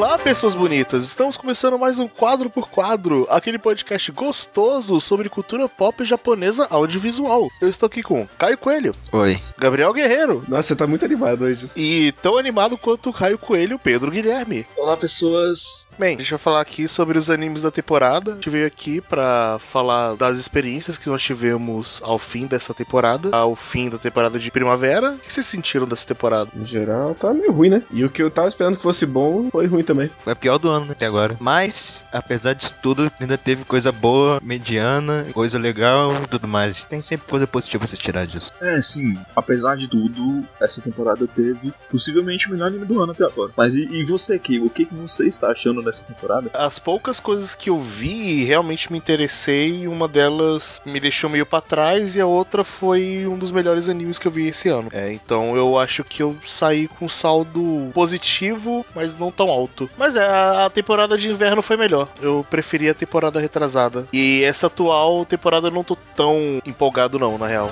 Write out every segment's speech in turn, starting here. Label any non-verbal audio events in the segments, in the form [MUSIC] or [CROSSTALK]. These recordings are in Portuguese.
Olá, pessoas bonitas! Estamos começando mais um Quadro por Quadro, aquele podcast gostoso sobre cultura pop japonesa audiovisual. Eu estou aqui com Caio Coelho, Oi. Gabriel Guerreiro Nossa, você tá muito animado hoje. e tão animado quanto o Caio Coelho, Pedro Guilherme. Olá, pessoas. Bem, a gente vai falar aqui sobre os animes da temporada. A gente veio aqui pra falar das experiências que nós tivemos ao fim dessa temporada, ao fim da temporada de primavera. O que vocês sentiram dessa temporada? Em geral, tá meio ruim, né? E o que eu tava esperando que fosse bom, foi ruim também. Foi a pior do ano né, até agora. Mas, apesar disso tudo, ainda teve coisa boa, mediana, coisa legal e tudo mais. Tem sempre coisa positiva a se tirar disso. É, sim, apesar de tudo, essa temporada teve possivelmente o melhor anime do ano até agora. Mas e, e você, Ki? O que, que você está achando dessa temporada? As poucas coisas que eu vi realmente me interessei, uma delas me deixou meio pra trás e a outra foi um dos melhores animes que eu vi esse ano. É, então eu acho que eu saí com saldo positivo, mas não tão alto. Mas é, a, temporada de inverno foi melhor. Eu preferi a temporada retrasada. E essa atual temporada eu não tô tão empolgado não, na real.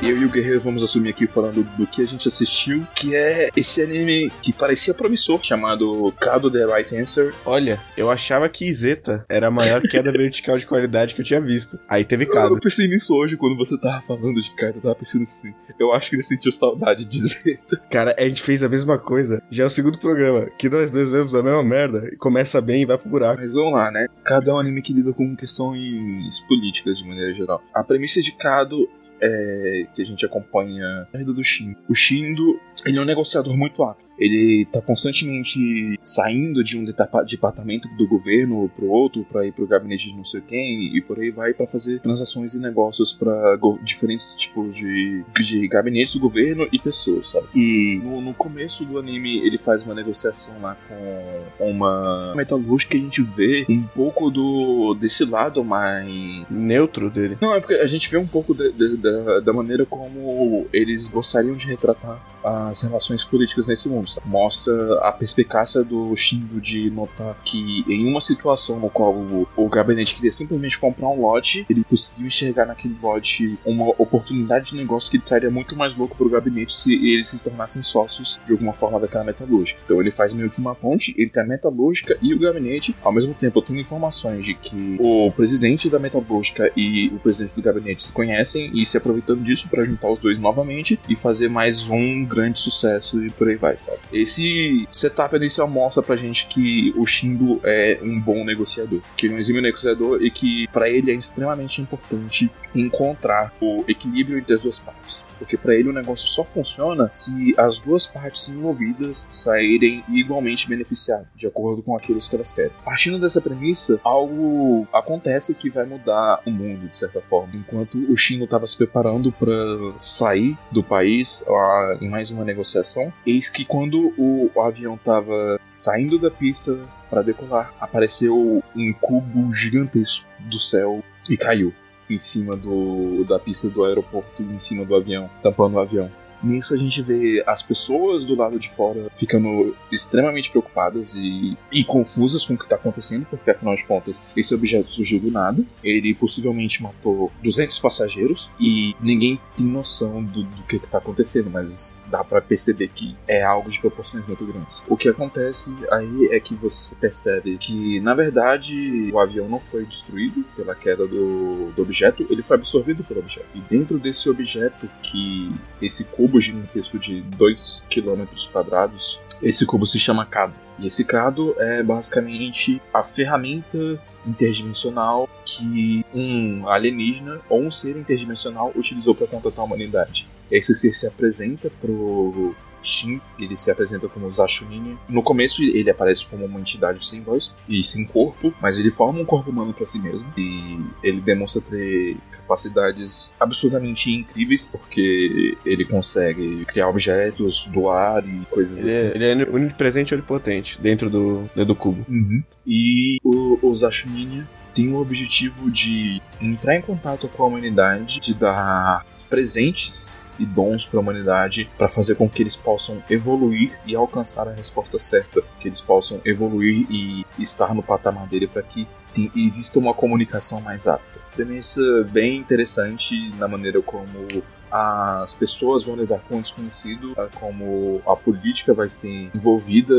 Eu e o Guerreiro vamos assumir aqui falando do que a gente assistiu, que é esse anime que parecia promissor, chamado Kado The Right Answer. Olha, eu achava que Zeta era a maior queda [LAUGHS] vertical de qualidade que eu tinha visto. Aí teve Eu Kado. pensei nisso hoje quando você tava falando de cara, eu tava pensando assim. Eu acho que ele sentiu saudade de Zeta. Cara, a gente fez a mesma coisa. Já é o segundo programa, que nós dois vemos a mesma merda, e começa bem e vai pro buraco. Mas vamos lá, né? Kado é um anime que lida com questões políticas de maneira geral. A premissa de Kado é que a gente acompanha a vida do Shindo. O Shindo, ele é um negociador muito hábil. Ele tá constantemente saindo de um departamento do governo pro outro, pra ir pro gabinete de não sei quem, e por aí vai pra fazer transações e negócios pra go- diferentes tipos de, de gabinetes do governo e pessoas, sabe? E no, no começo do anime ele faz uma negociação lá com uma metalúrgica que a gente vê um pouco do desse lado mais Neutro dele. não, é porque a gente vê um pouco de- de- da, da maneira como eles gostariam de retratar as relações políticas nesse mundo. sabe? Mostra a perspicácia do Shindo de notar que em uma situação no qual o, o gabinete queria simplesmente comprar um lote, ele conseguiu enxergar naquele lote uma oportunidade de negócio que traria muito mais louco pro gabinete se eles se tornassem sócios de alguma forma daquela metalúrgica. Então ele faz meio que uma ponte entre a metalúrgica e o gabinete, ao mesmo tempo tendo informações de que o presidente da metalúrgica e o presidente do gabinete se conhecem e se aproveitando disso para juntar os dois novamente e fazer mais um grande sucesso e por aí vai, sabe? Esse setup inicial mostra pra gente que o Shindo é um bom negociador, que ele é um exímio negociador e que para ele é extremamente importante encontrar o equilíbrio entre as duas partes. Porque para ele o negócio só funciona se as duas partes envolvidas saírem igualmente beneficiadas, de acordo com aquilo que elas querem. Partindo dessa premissa, algo acontece que vai mudar o mundo, de certa forma. Enquanto o Shino estava se preparando para sair do país lá, em mais uma negociação, eis que quando o, o avião estava saindo da pista para decolar, apareceu um cubo gigantesco do céu e caiu em cima do, da pista do aeroporto, em cima do avião, tampando o avião. Nisso a gente vê as pessoas do lado de fora ficando extremamente preocupadas e, e confusas com o que está acontecendo, porque afinal de contas esse objeto surgiu do nada. Ele possivelmente matou 200 passageiros e ninguém tem noção do, do que está acontecendo, mas dá para perceber que é algo de proporções muito grandes. O que acontece aí é que você percebe que na verdade o avião não foi destruído pela queda do, do objeto, ele foi absorvido pelo objeto. E dentro desse objeto que esse cubo gigantesco de 2 km quadrados, esse cubo se chama Cado. E esse Cado é basicamente a ferramenta interdimensional que um alienígena ou um ser interdimensional utilizou para contatar a humanidade. Esse ser se apresenta pro Shin, ele se apresenta como Zashuninha. No começo ele aparece como uma entidade sem voz e sem corpo, mas ele forma um corpo humano para si mesmo e ele demonstra ter capacidades absurdamente incríveis porque ele consegue criar objetos do ar e coisas Ele assim. é, ele é onipresente e onipotente dentro do, do cubo. Uhum. E o, o Zashuninha tem o objetivo de entrar em contato com a humanidade, de dar presentes e dons para a humanidade para fazer com que eles possam evoluir e alcançar a resposta certa, que eles possam evoluir e estar no patamar dele para que exista uma comunicação mais apta. Premissa bem interessante na maneira como as pessoas vão lidar com o desconhecido, tá? como a política vai ser envolvida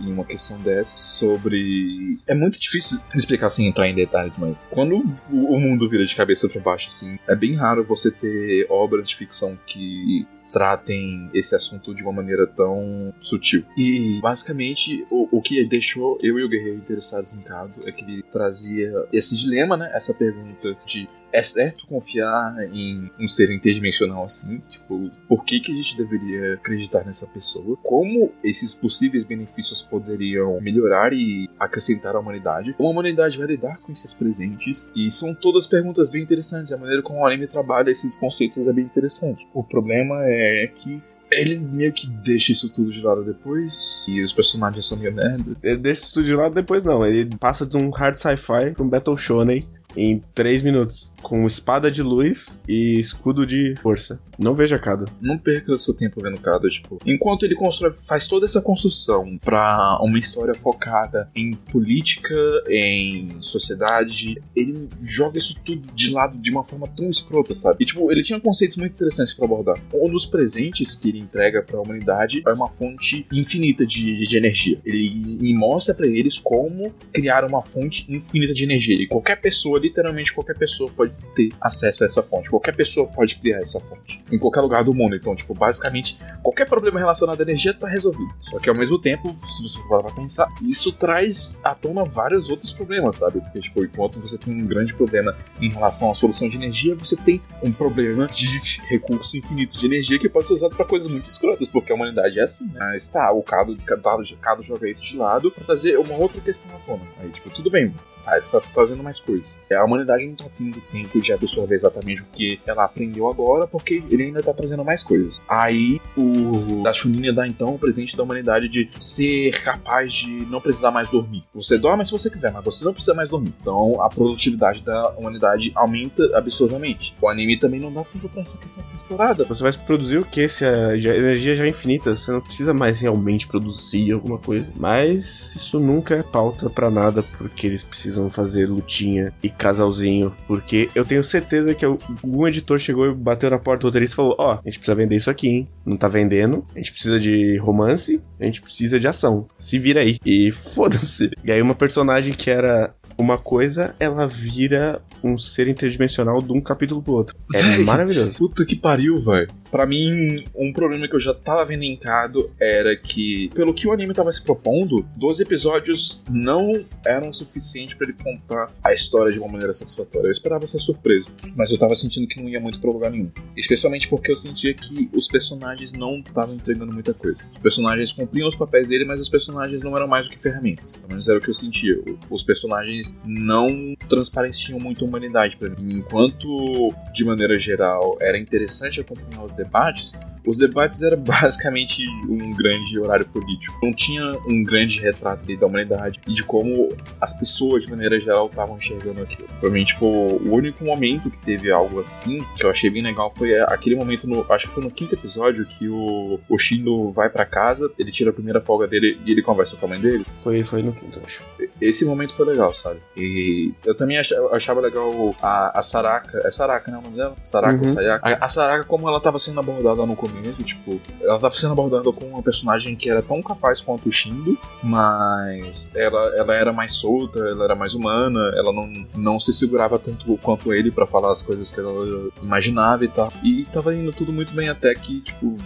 em uma questão dessa, sobre. É muito difícil explicar sem entrar em detalhes, mas quando o mundo vira de cabeça para baixo, assim, é bem raro você ter obras de ficção que tratem esse assunto de uma maneira tão sutil. E basicamente o, o que deixou eu e o Guerreiro interessados em Cado é que ele trazia esse dilema, né? Essa pergunta de é certo confiar em um ser interdimensional assim? Tipo, por que, que a gente deveria acreditar nessa pessoa? Como esses possíveis benefícios poderiam melhorar e acrescentar à humanidade? Como a humanidade vai lidar com esses presentes? E são todas perguntas bem interessantes. A maneira como o anime trabalha esses conceitos é bem interessante. O problema é que ele meio que deixa isso tudo de lado depois, e os personagens são meio merda. Ele deixa isso tudo de lado depois, não. Ele passa de um hard sci-fi pra um Battle Shonen em 3 minutos, com espada de luz e escudo de força. Não veja Kado. Não perca seu tempo vendo Kado, tipo, enquanto ele constrói, faz toda essa construção para uma história focada em política, em sociedade, ele joga isso tudo de lado de uma forma tão escrota, sabe? E tipo, ele tinha conceitos muito interessantes para abordar. Um dos presentes que ele entrega para a humanidade é uma fonte infinita de, de energia. Ele, ele mostra para eles como criar uma fonte infinita de energia. E qualquer pessoa literalmente qualquer pessoa pode ter acesso a essa fonte. Qualquer pessoa pode criar essa fonte. Em qualquer lugar do mundo. Então, tipo, basicamente, qualquer problema relacionado à energia está resolvido. Só que ao mesmo tempo, se você for para pensar, isso traz à tona vários outros problemas, sabe? Porque, tipo, enquanto você tem um grande problema em relação à solução de energia, você tem um problema de [LAUGHS] recurso infinito de energia que pode ser usado para coisas muito escrotas, porque a humanidade é assim, né? Mas tá, o Cado, Cado, Cado joga isso de lado para trazer uma outra questão à tona. Aí, tipo, tudo bem, Tá, ele tá fazendo mais coisas. A humanidade não tá tendo tempo de absorver exatamente o que ela aprendeu agora, porque ele ainda tá trazendo mais coisas. Aí o da Chuninha dá então o presente da humanidade de ser capaz de não precisar mais dormir. Você dorme se você quiser, mas você não precisa mais dormir. Então a produtividade da humanidade aumenta absurdamente. O anime também não dá tempo pra essa questão ser explorada. Você vai produzir o que se a energia já é infinita? Você não precisa mais realmente produzir alguma coisa. Mas isso nunca é pauta para nada, porque eles precisam precisam fazer lutinha e casalzinho, porque eu tenho certeza que algum editor chegou e bateu na porta do roteirista e falou: Ó, oh, a gente precisa vender isso aqui, hein? Não tá vendendo, a gente precisa de romance, a gente precisa de ação. Se vira aí. E [LAUGHS] foda-se. E aí uma personagem que era uma coisa, ela vira um ser interdimensional de um capítulo pro outro. É Véi, maravilhoso. Puta que pariu, velho. Pra mim, um problema que eu já tava vendo em Cado era que, pelo que o anime tava se propondo, 12 episódios não eram suficientes para ele contar a história de uma maneira satisfatória. Eu esperava ser surpreso, mas eu tava sentindo que não ia muito pra lugar nenhum. Especialmente porque eu sentia que os personagens não estavam entregando muita coisa. Os personagens cumpriam os papéis dele, mas os personagens não eram mais do que ferramentas. Pelo menos era o que eu sentia. Os personagens não transpareciam muito a humanidade para mim. Enquanto, de maneira geral, era interessante acompanhar os debates, os debates eram [LAUGHS] basicamente um grande horário político. Não tinha um grande retrato da humanidade e de como as pessoas, de maneira geral, estavam enxergando aquilo. Pra mim, tipo, o único momento que teve algo assim, que eu achei bem legal, foi aquele momento, no, acho que foi no quinto episódio, que o, o Shindo vai para casa, ele tira a primeira folga dele e ele conversa com a mãe dele. Foi, foi no quinto, acho. Esse momento foi legal, sabe? E eu também achava, achava legal a, a Saraka. É Saraka, né? O nome dela? Saraka uhum. ou Sayaka? A, a Saraka, como ela tava sendo abordada no começo começo, tipo, ela tava sendo abordada com uma personagem que era tão capaz quanto o Shindo, mas ela, ela era mais solta, ela era mais humana, ela não, não se segurava tanto quanto ele para falar as coisas que ela imaginava e tal. E tava indo tudo muito bem até que, tipo,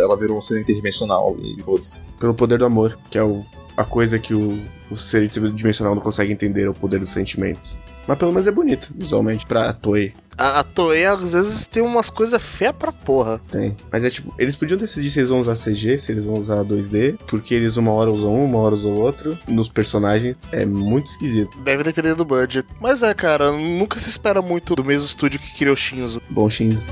ela virou um ser interdimensional e foda-se. Pelo poder do amor, que é o, a coisa que o, o ser interdimensional não consegue entender, é o poder dos sentimentos. Mas pelo menos é bonito, visualmente, pra Toei. A, a Toei às vezes tem umas coisas feias pra porra. Tem. Mas é tipo, eles podiam decidir se eles vão usar CG, se eles vão usar 2D, porque eles uma hora usam um, uma hora usam outro. Nos personagens é muito esquisito. Deve depender do budget. Mas é, cara, nunca se espera muito do mesmo estúdio que criou Shinzo. Bom, Shinzo.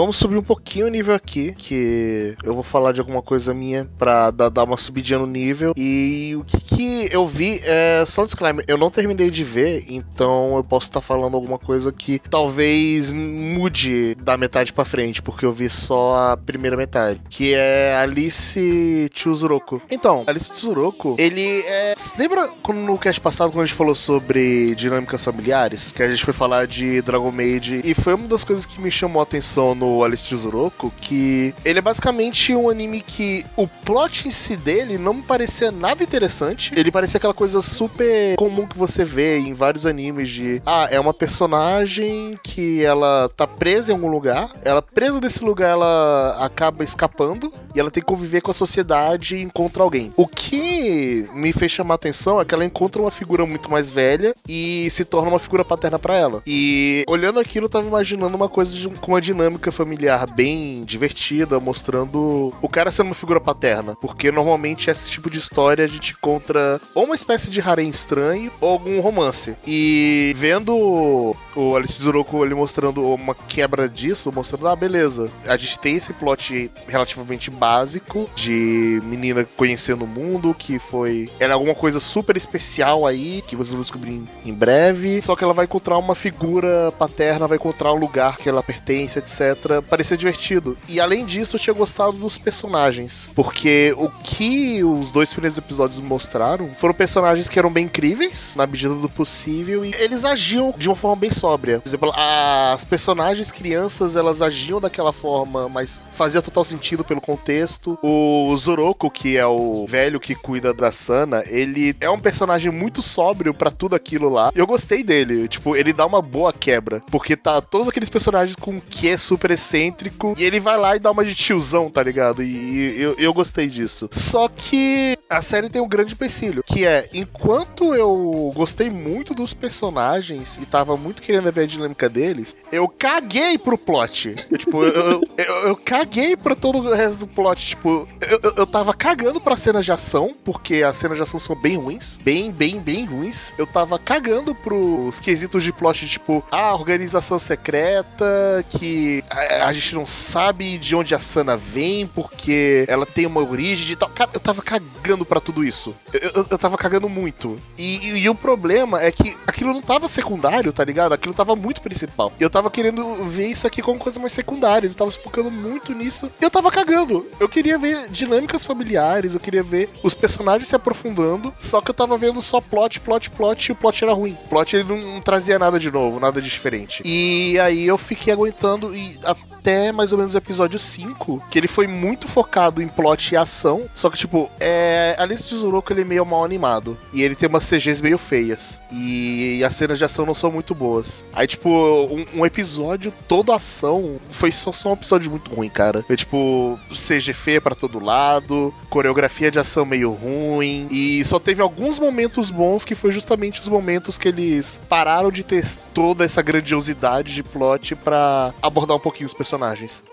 Vamos subir um pouquinho o nível aqui, que eu vou falar de alguma coisa minha pra dar, uma subidinha no nível. E o que, que eu vi é só um disclaimer, eu não terminei de ver, então eu posso estar falando alguma coisa que talvez mude da metade pra frente, porque eu vi só a primeira metade, que é Alice Chuzuroko. Então, Alice Chuzuroko, ele é... Lembra quando no cast passado, quando a gente falou sobre dinâmicas familiares, que a gente foi falar de Dragon Maid, e foi uma das coisas que me chamou a atenção no Alice Chuzuroko, que ele é basicamente um anime que o plot em si dele não me parecia nada interessante, ele parecia aquela coisa super comum que você vê em vários animes de, ah, é uma personagem que ela tá presa em algum lugar, ela presa nesse lugar, ela acaba escapando, e ela tem que conviver com a sociedade e encontra alguém. O que me fez chamar atenção é que ela encontra uma figura muito mais velha e se torna uma figura paterna para ela. E olhando aquilo, eu tava imaginando uma coisa de, com uma dinâmica familiar bem divertida, mostrando o cara sendo uma figura paterna. Porque normalmente esse tipo de história a gente encontra ou uma espécie de harém estranho ou algum romance. E vendo o Alice Zuroko ele mostrando uma quebra disso, mostrando, ah, beleza, a gente tem esse plot relativamente básico de menina conhecendo o mundo, que foi. Era alguma coisa super especial aí, que vocês vão descobrir em, breve. Só que ela vai encontrar uma figura paterna, vai encontrar um lugar que ela pertence, etc. Parecia divertido. E além disso, eu tinha gostado dos personagens. Porque o que os dois primeiros episódios mostraram foram personagens que eram bem incríveis, na medida do possível, e eles agiam de uma forma bem sóbria. Por exemplo, as personagens crianças, elas agiam daquela forma, mas fazia total sentido pelo contexto. O Zoroko, que é o velho que cuida da Sana, ele é um personagem muito sóbrio para tudo aquilo lá. Eu gostei dele, tipo, ele dá uma boa quebra, porque tá todos aqueles personagens com que é super excêntrico, e ele vai lá e dá uma de tiozão, tá ligado? E, e eu, eu gostei disso. Só que a série tem um grande empecilho, que é, enquanto eu gostei muito dos personagens e tava muito querendo ver a dinâmica deles, eu caguei pro plot. tipo, eu, eu, eu, eu caguei pra todo o resto do plot. Tipo, eu, eu, eu tava cagando pra cenas de ação, porque as cenas de ação são bem ruins. Bem, bem, bem ruins. Eu tava cagando pros quesitos de plot, tipo, a organização secreta, que a, gente não sabe de onde a Sana vem, porque ela tem uma origem e tal. Cara, eu tava cagando pra tudo isso. Eu, eu, eu tava cagando muito. E, e, e o problema é que aquilo não tava secundário, tá ligado? Aquilo tava muito principal. Eu tava querendo ver isso aqui como coisa mais secundária. Ele tava se focando muito nisso. E eu tava cagando. Eu queria ver dinâmicas familiares, eu queria ver os personagens se aprofundando. Só que eu tava vendo só plot, plot, plot e o plot era ruim. O plot ele não, não trazia nada de novo, nada de diferente. E aí eu fiquei aguentando e até mais ou menos o episódio 5, que ele foi muito focado em plot e ação. Só que, tipo, é. Alice de Zuroko ele é meio mal animado. E ele tem umas CGs meio feias. E as cenas de ação não são muito boas. Aí, tipo, um, um episódio todo ação foi só, só um episódio muito ruim, cara. É tipo, CG feia pra todo lado, coreografia de ação meio ruim. E só teve alguns momentos bons que foi justamente os momentos que eles pararam de ter toda essa grandiosidade de plot para abordar um pouquinho os personagens.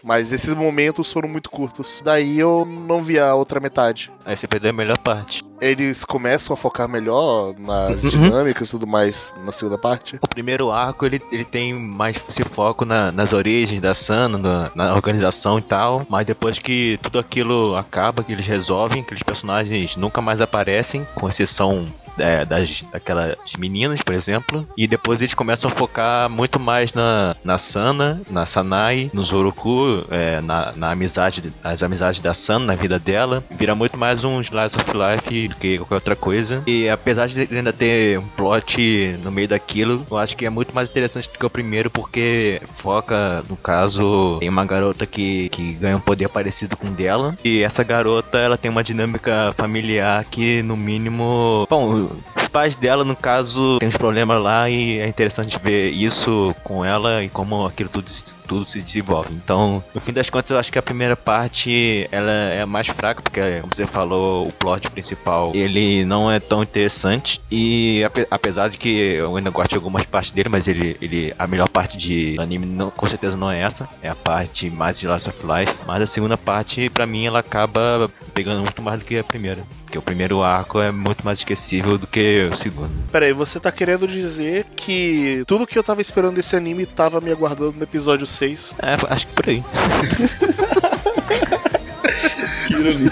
Mas esses momentos foram muito curtos. Daí eu não vi a outra metade. Aí você perdeu a melhor parte. Eles começam a focar melhor nas dinâmicas e tudo mais na segunda parte. O primeiro arco ele, ele tem mais esse foco na, nas origens da Sana, na, na, organização e tal. Mas depois que tudo aquilo acaba, que eles resolvem, aqueles personagens nunca mais aparecem, com exceção é, das daquelas meninas, por exemplo. E depois eles começam a focar muito mais na, na Sana, na Sanai, no Zoroku, é, na, na amizade, nas amizades da Sana, na vida dela. Vira muito mais um Slice of Life do que qualquer outra coisa. E apesar de ainda ter um plot no meio daquilo, eu acho que é muito mais interessante do que o primeiro, porque foca, no caso, em uma garota que, que ganha um poder parecido com o dela. E essa garota, ela tem uma dinâmica familiar que, no mínimo. Bom, os pais dela, no caso, tem uns problemas lá e é interessante ver isso com ela e como aquilo tudo, tudo se desenvolve. Então, no fim das contas, eu acho que a primeira parte ela é mais fraca, porque, como você falou, o plot principal ele não é tão interessante. E apesar de que eu ainda gosto de algumas partes dele, mas ele, ele a melhor parte de anime não, com certeza não é essa. É a parte mais de Last of Life. Mas a segunda parte, para mim, ela acaba pegando muito mais do que a primeira. Porque o primeiro arco é muito mais esquecível do que o segundo. Peraí, você tá querendo dizer que tudo que eu tava esperando desse anime tava me aguardando no episódio vocês. É, acho que por aí. [LAUGHS] Que ironia.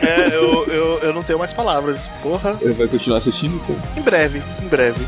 É, eu, eu, eu não tenho mais palavras. Porra, Ele vai continuar assistindo então? em breve, em breve.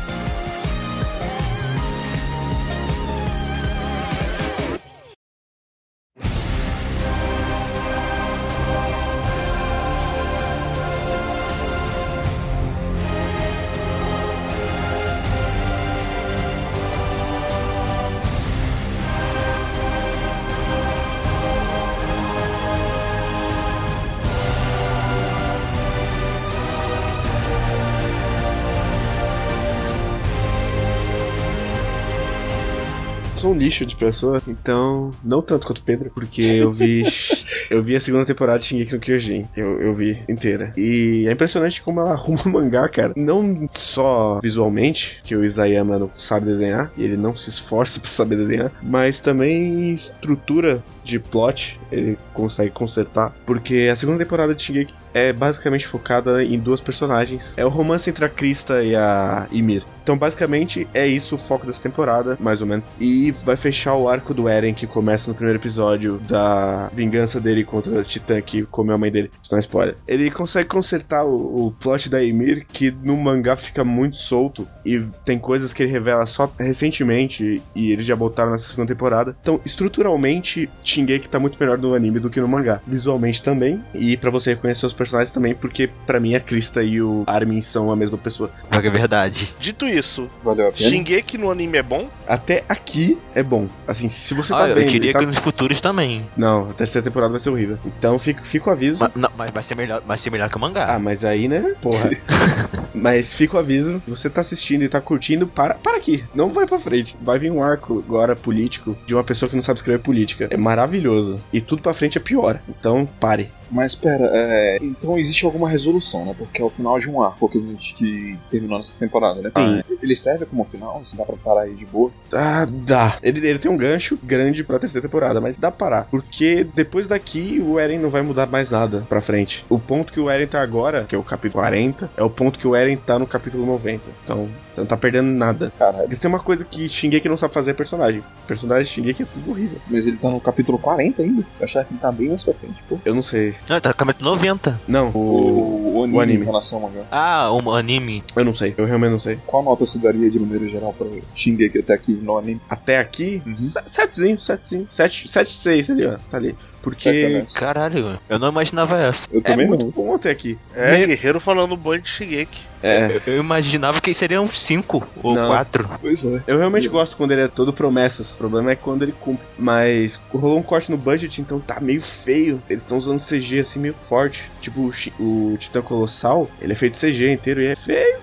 Sou um lixo de pessoa, então não tanto quanto o Pedro, porque eu vi [LAUGHS] eu vi a segunda temporada de Shingeki no Kyojin, eu, eu vi inteira. E é impressionante como ela [LAUGHS] arruma o mangá, cara. Não só visualmente, que o Isayama não sabe desenhar, e ele não se esforça [LAUGHS] pra saber desenhar, mas também estrutura de plot ele consegue consertar, porque a segunda temporada de Shingeki é basicamente focada em duas personagens. É o romance entre a Krista e a Ymir. Então, basicamente, é isso o foco dessa temporada, mais ou menos. E vai fechar o arco do Eren, que começa no primeiro episódio da vingança dele contra a Titã, que comeu a mãe dele. Isso não é spoiler. Ele consegue consertar o, o plot da Ymir, que no mangá fica muito solto. E tem coisas que ele revela só recentemente, e eles já botaram nessa segunda temporada. Então, estruturalmente, Shingeki tá muito melhor no anime do que no mangá. Visualmente também. E para você reconhecer os personagens também, porque para mim a Krista e o Armin são a mesma pessoa. É verdade. Dito isso, Valeu a pena? Shingeki no anime é bom? Até aqui é bom. Assim, se você tá Ah, eu diria tá- que nos futuros também. Não, a terceira temporada vai ser horrível. Então fica, fica o aviso. Ma- não, mas vai ser melhor, vai ser melhor que o mangá. Ah, mas aí, né? Porra. [LAUGHS] mas fica o aviso. Você tá assistindo e tá curtindo, para, para aqui. Não vai pra frente. Vai vir um arco agora político de uma pessoa que não sabe escrever política. É maravilhoso. E tudo pra frente é pior. Então, pare. Mas pera, é, então existe alguma resolução, né? Porque é o final de um arco que, a gente- que terminou nessa temporada, né? Sim. Ah, Ele serve como final? Se dá pra parar aí de boa? Ah, dá. Ele, ele tem um gancho grande pra terceira temporada, mas dá pra parar. Porque depois daqui o Eren não vai mudar mais nada pra frente. O ponto que o Eren tá agora, que é o capítulo 40, é o ponto que o Eren tá no capítulo 90. Então, você não tá perdendo nada. Caralho. Porque se tem uma coisa que Shingeki não sabe fazer é personagem. Personagem de Shingeki é tudo horrível. Mas ele tá no capítulo 40 ainda? Eu achava que ele tá bem mais pra frente, pô. Eu não sei. Não, tá no capítulo 90. Não, o... O, anime, o anime. em relação ao mangá. Ah, o anime. Eu não sei. Eu realmente não sei. Qual nota você daria de maneira geral pra Shingeki até aqui no anime? Até aqui, Uhum. se- setezinho, setezinho. Sete, sete, seis ali, ó. Tá ali. Porque honestos. Caralho, eu não imaginava essa. Eu é também muito não. bom até aqui. É, Me- guerreiro falando bom de Shingeki. É. Eu, eu imaginava que seriam 5 ou Não. 4. Pois é. Eu realmente gosto quando ele é todo promessas. O problema é quando ele cumpre. Mas rolou um corte no budget, então tá meio feio. Eles estão usando CG assim meio forte. Tipo o, o Titã Colossal, ele é feito CG inteiro e é feio.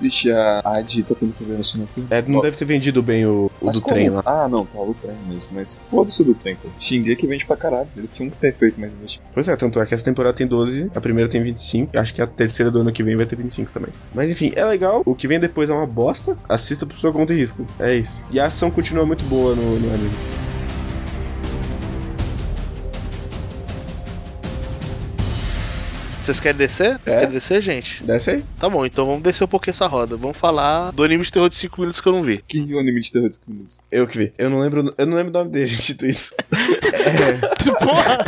Vixe, a Adi tá tendo problema assim assim. É, não Ó, deve ter vendido bem o, o do como? trem lá. Ah, não, tá, o trem mesmo. Mas foda-se o do trem, pô. Shingeki vende pra caralho. Ele foi um perfeito, mas vende. Pois é, tanto é que essa temporada tem 12, a primeira tem 25, e acho que a terceira do ano que vem vai ter 25 também. Mas enfim, é legal, o que vem depois é uma bosta, assista por sua conta e risco. É isso. E a ação continua muito boa no, no anime. Vocês querem descer? Vocês É. querem descer, gente? Desce aí. Tá bom, então vamos descer um pouquinho essa roda. Vamos falar do anime de terror de 5 minutos que eu não vi. Que anime de terror de minutos? Eu que vi. Eu não lembro, eu não lembro o nome dele, [LAUGHS] dito isso. [LAUGHS] Porra!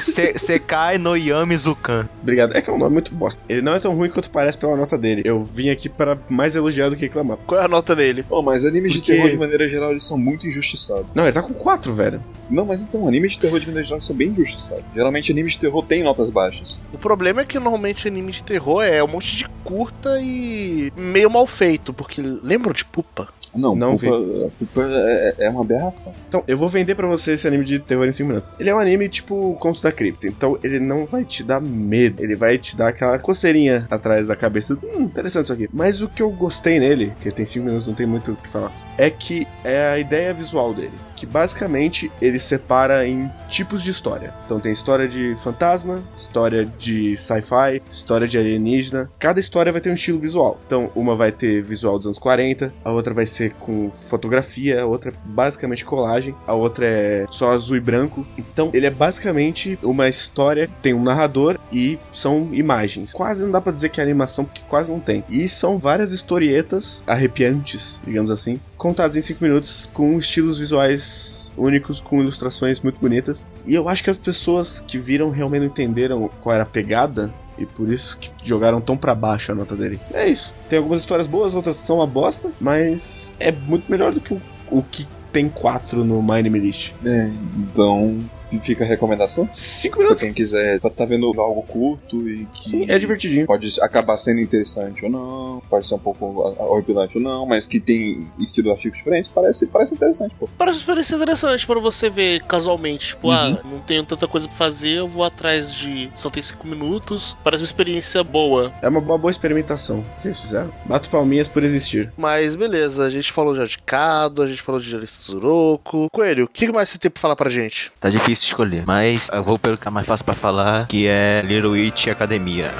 Se- Sekai no Yami Zukan. Obrigado. É que é um nome muito bosta. Ele não é tão ruim quanto parece pela nota dele. Eu vim aqui para mais elogiar do que reclamar. Qual é a nota dele? Pô, mas animes de Porque- terror de maneira geral eles são muito injustiçados. Não, ele tá com 4, velho. Não, mas então, animes de terror de maneira geral são bem injustiçados. Geralmente animes de terror têm notas baixas. O problema é que normalmente anime de terror é um monte de curta e meio mal feito, porque lembram de Pupa? Não, Não Pupa, Pupa é, é uma aberração. Então, eu vou vender pra você esse anime de terror em 5 minutos. Ele é um anime tipo Contos da Cripta, então ele não vai te dar medo, ele vai te dar aquela coceirinha atrás da cabeça. Hum, interessante isso aqui. Mas o que eu gostei nele, que tem 5 minutos, não tem muito o que falar, é que é a ideia visual dele. Que basicamente ele separa em tipos de história. Então tem história de fantasma, história de sci-fi, história de alienígena. Cada história vai ter um estilo visual. Então, uma vai ter visual dos anos 40, a outra vai ser com fotografia, a outra basicamente colagem, a outra é só azul e branco. Então, ele é basicamente uma história tem um narrador e são imagens. Quase não dá pra dizer que é animação, porque quase não tem. E são várias historietas arrepiantes, digamos assim, contados em 5 minutos, com estilos visuais únicos, com ilustrações muito bonitas. E eu acho que as pessoas que viram realmente entenderam qual era a pegada. E por isso que jogaram tão pra baixo a nota dele. É isso. Tem algumas histórias boas, outras são uma bosta, mas é muito melhor do que o, o que tem 4 no My Name List. É, então fica a recomendação. 5 Pra minutos. quem quiser tá, tá vendo algo curto e que Sim, é divertidinho. pode acabar sendo interessante ou não, pode ser um pouco horripilante ou não, mas que tem estilos artigos diferentes, parece, parece interessante, pô. Parece uma experiência interessante pra você ver casualmente. Tipo, ah, Uhum. não tenho tanta coisa pra fazer, eu vou atrás de. Só tem 5 minutos. Parece uma experiência boa. É uma, uma boa experimentação. O que eles fizeram? Bato palminhas por existir. Mas beleza, a gente falou já de Cado, a gente falou de Zuroco. Coelho, o que mais você tem pra falar pra gente? Tá difícil escolher, mas eu vou pelo que é mais fácil pra falar, que é Little Witch Academia.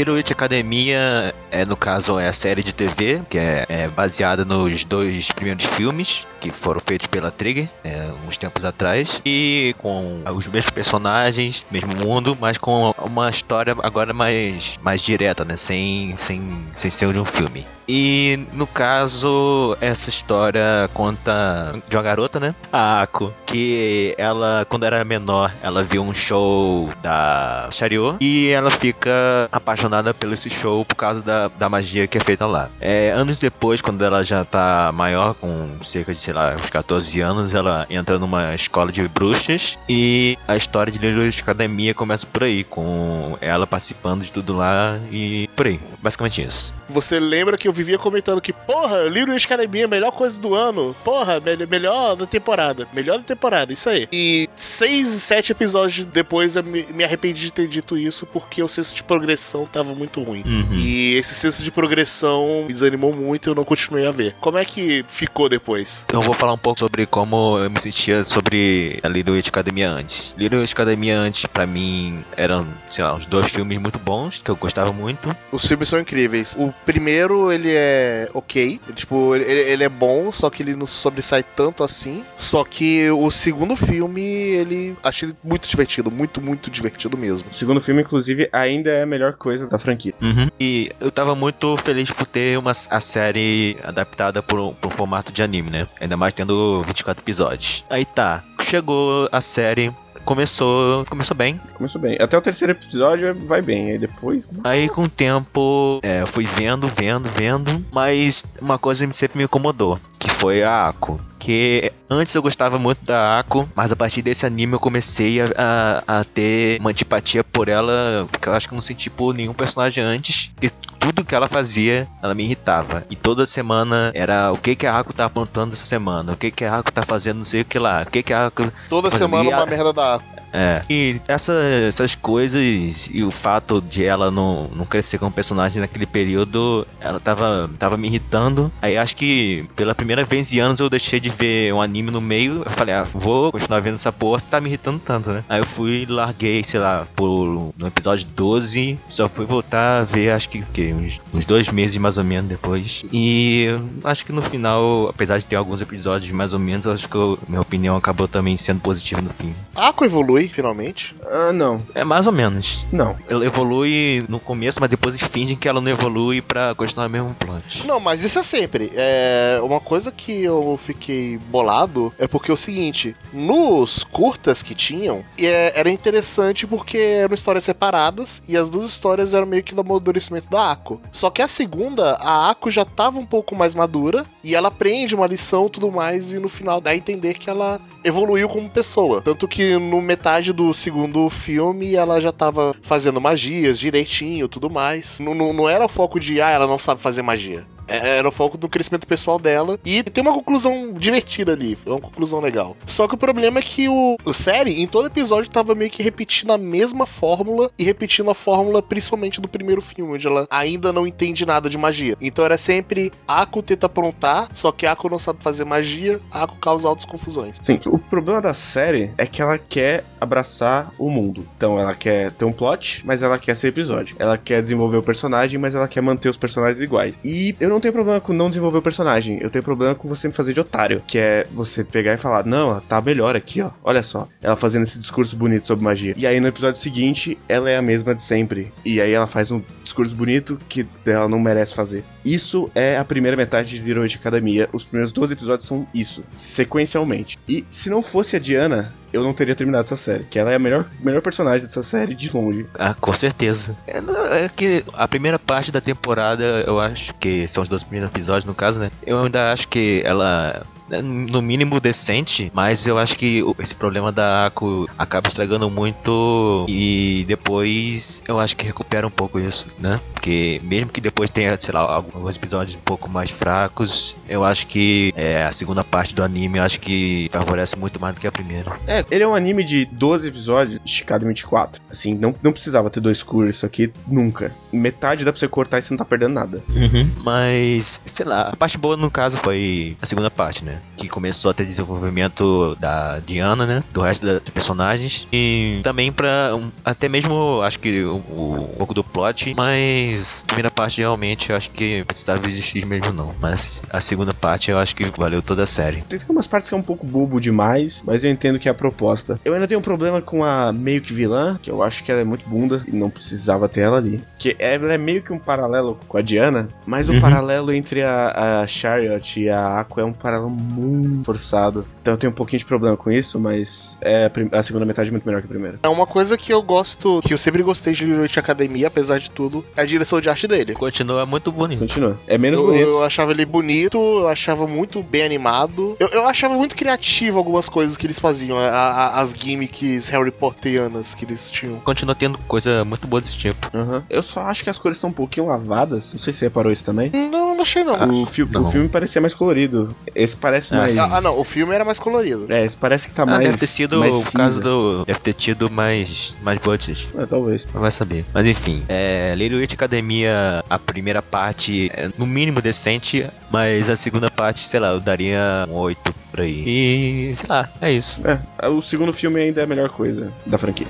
Little Witch Academia é, no caso, é a série de TV, que é, é baseada nos dois primeiros filmes que foram feitos pela Trigger, é, uns tempos atrás, e com os mesmos personagens, mesmo mundo, mas com uma história agora mais, mais direta, né? Sem, sem, sem ser de um filme. E no caso, essa história conta de uma garota, né? A Ako, que ela, quando era menor, ela viu um show da Chariot e ela fica apaixonada pelo esse show por causa da, da magia que é feita lá. É, anos depois, quando ela já tá maior, com cerca de, sei lá, uns 14 anos, ela entra numa escola de bruxas e a história de Little Witch Academia começa por aí, com ela participando de tudo lá e por aí. Basicamente isso. Você lembra que eu vivia comentando que, porra, Little Witch Academia, melhor coisa do ano. Porra, me- melhor da temporada. Melhor da temporada, isso aí. E seis, sete episódios depois eu me, me arrependi de ter dito isso porque o senso de progressão tava muito ruim. Uhum. E esse senso de progressão me desanimou muito e eu não continuei a ver. Como é que ficou depois? Eu vou falar um pouco sobre como eu me sentia sobre a Little Witch Academia antes. Little Witch Academia antes, pra mim, eram, sei lá, uns dois filmes muito bons, que eu gostava muito. Os filmes são incríveis. O primeiro, ele é ok. Tipo, ele, ele é bom, só que ele não sobressai tanto assim. Só que o segundo filme, ele. Achei ele muito divertido. Muito, muito divertido mesmo. O segundo filme, inclusive, ainda é a melhor coisa da franquia. E eu tava muito feliz por ter uma, a série adaptada por um, por um formato de anime, né? Ainda mais tendo 24 episódios. Aí tá, chegou a série, começou, começou bem. Começou bem. Até o terceiro episódio vai bem. Aí depois. né? Aí com o tempo, é, eu fui vendo, vendo, vendo, mas uma coisa sempre me incomodou, que foi a Ako. Que antes eu gostava muito da Ako, mas a partir desse anime eu comecei a, a, a ter uma antipatia por ela, porque eu acho que eu não senti por nenhum personagem antes. E tudo que ela fazia, ela me irritava. E toda semana era o que, que a Ako tá apontando essa semana, o que, que a Ako tá fazendo, não sei o que lá, o que, que a Ako Toda Mas semana uma merda da. É. E essa- essas coisas e o fato de ela não, não crescer como personagem naquele período, ela tava, tava me irritando. Aí acho que pela primeira vez em anos eu deixei de ver um anime no meio. Eu falei, ah, vou continuar vendo essa porra, você tá me irritando tanto, né? Aí eu fui e larguei, sei lá, por no episódio 12. Só fui voltar a ver, acho que, o quê? Uns, uns dois meses mais ou menos depois. E acho que no final, apesar de ter alguns episódios mais ou menos, acho que eu- minha opinião acabou também sendo positiva no fim. A Aqua evolui, finalmente. Ah, não. É mais ou menos. Não. Ela evolui no começo, mas depois eles fingem que ela não evolui pra continuar o mesmo plot. Não, mas isso é sempre. É uma coisa que eu fiquei bolado é porque é o seguinte: nos curtas que tinham, é- era interessante porque eram histórias separadas e as duas histórias eram meio que do amadurecimento da Ako. Só que a segunda, a Ako já tava um pouco mais madura e ela aprende uma lição e tudo mais, e no final dá a entender que ela evoluiu como pessoa. Tanto que no metade do segundo filme ela já tava fazendo magias direitinho tudo mais. Não, não, não era o foco de, ah, ela não sabe fazer magia. É, Era o foco do crescimento pessoal dela. E tem uma conclusão divertida ali. É uma conclusão legal. Só que o problema é que o, o série, em todo episódio, tava meio que repetindo a mesma fórmula e repetindo a fórmula principalmente do primeiro filme, onde ela ainda não entende nada de magia. Então era sempre Ako tenta aprontar, só que Ako não sabe fazer magia, Ako causa altas confusões. Sim, o problema da série é que ela quer abraçar o mundo. Então ela quer ter um plot, mas ela quer ser episódio. Ela quer desenvolver o personagem, mas ela quer manter os personagens iguais. E eu não tenho problema com não desenvolver o personagem. Eu tenho problema com você me fazer de otário. Que é você pegar e falar: Não, ela tá melhor aqui, ó. Olha só. Ela fazendo esse discurso bonito sobre magia. E aí no episódio seguinte, ela é a mesma de sempre. E aí ela faz um discurso bonito que ela não merece fazer. Isso é a primeira metade de Heroic Academia. Os primeiros 12 episódios são isso, sequencialmente. E se não fosse a Diana, eu não teria terminado essa série. Que ela é a melhor, melhor personagem dessa série de longe. Ah, com certeza. É, é que a primeira parte da temporada, eu acho que são os dois primeiros episódios, no caso, né? Eu ainda acho que ela no mínimo decente, mas eu acho que esse problema da Ako acaba estragando muito e depois eu acho que recupera um pouco isso, né? Porque mesmo que depois tenha, sei lá, alguns episódios um pouco mais fracos, eu acho que é, a segunda parte do anime eu acho que favorece muito mais do que a primeira. É, ele é um anime de 12 episódios, esticado em 24. Assim, não, não precisava ter dois cursos isso aqui, nunca. Metade dá pra você cortar e você não tá perdendo nada. Mas, sei lá, a parte boa no caso foi a segunda parte, né? Que começou a ter desenvolvimento da Diana, né? Do resto dos personagens. E também pra um, até mesmo, acho que o, o- um pouco do plot. Mas a primeira parte realmente eu acho que precisava existir mesmo não. Mas a segunda parte eu acho que valeu toda a série. Tem algumas partes que é um pouco bobo demais, mas eu entendo que é a proposta. Eu ainda tenho um problema com a meio que vilã, que eu acho que ela é muito bunda e não precisava ter ela ali. Que ela é meio que um paralelo com a Diana, mas o Uhum. paralelo entre a, a Chariot e a Aqua é um paralelo muito forçado. Então eu tenho um pouquinho de problema com isso, mas é a, a segunda metade é muito melhor que a primeira. É uma coisa que eu gosto, que eu sempre gostei de Heroic Academia, apesar de tudo, é a direção de arte dele. Continua muito bonito. Continua. É menos Eu, bonito. eu achava ele bonito, eu achava muito bem animado. Eu, eu achava muito criativo algumas coisas que eles faziam, a- a- as gimmicks Harry Potterianas que eles tinham. Continua tendo coisa muito boa desse tipo. Aham. Eu só acho que as cores estão um pouquinho lavadas. Não sei se você reparou isso também. Não, não achei não. Ah, o, fi- não. o filme parecia mais colorido. Esse parece Ah, mais. Ah, ah, não, o filme era mais colorido. É, esse parece que tá Ah, mais. deve ter sido mais caso cinza. do. Deve ter tido mais, mais budget. É, talvez. Não vai saber. Mas enfim, é, Little Witch Academia, a primeira parte é no mínimo decente, mas a segunda parte, sei lá, eu daria um 8 por aí. E sei lá, é isso. É, o segundo filme ainda é a melhor coisa da franquia.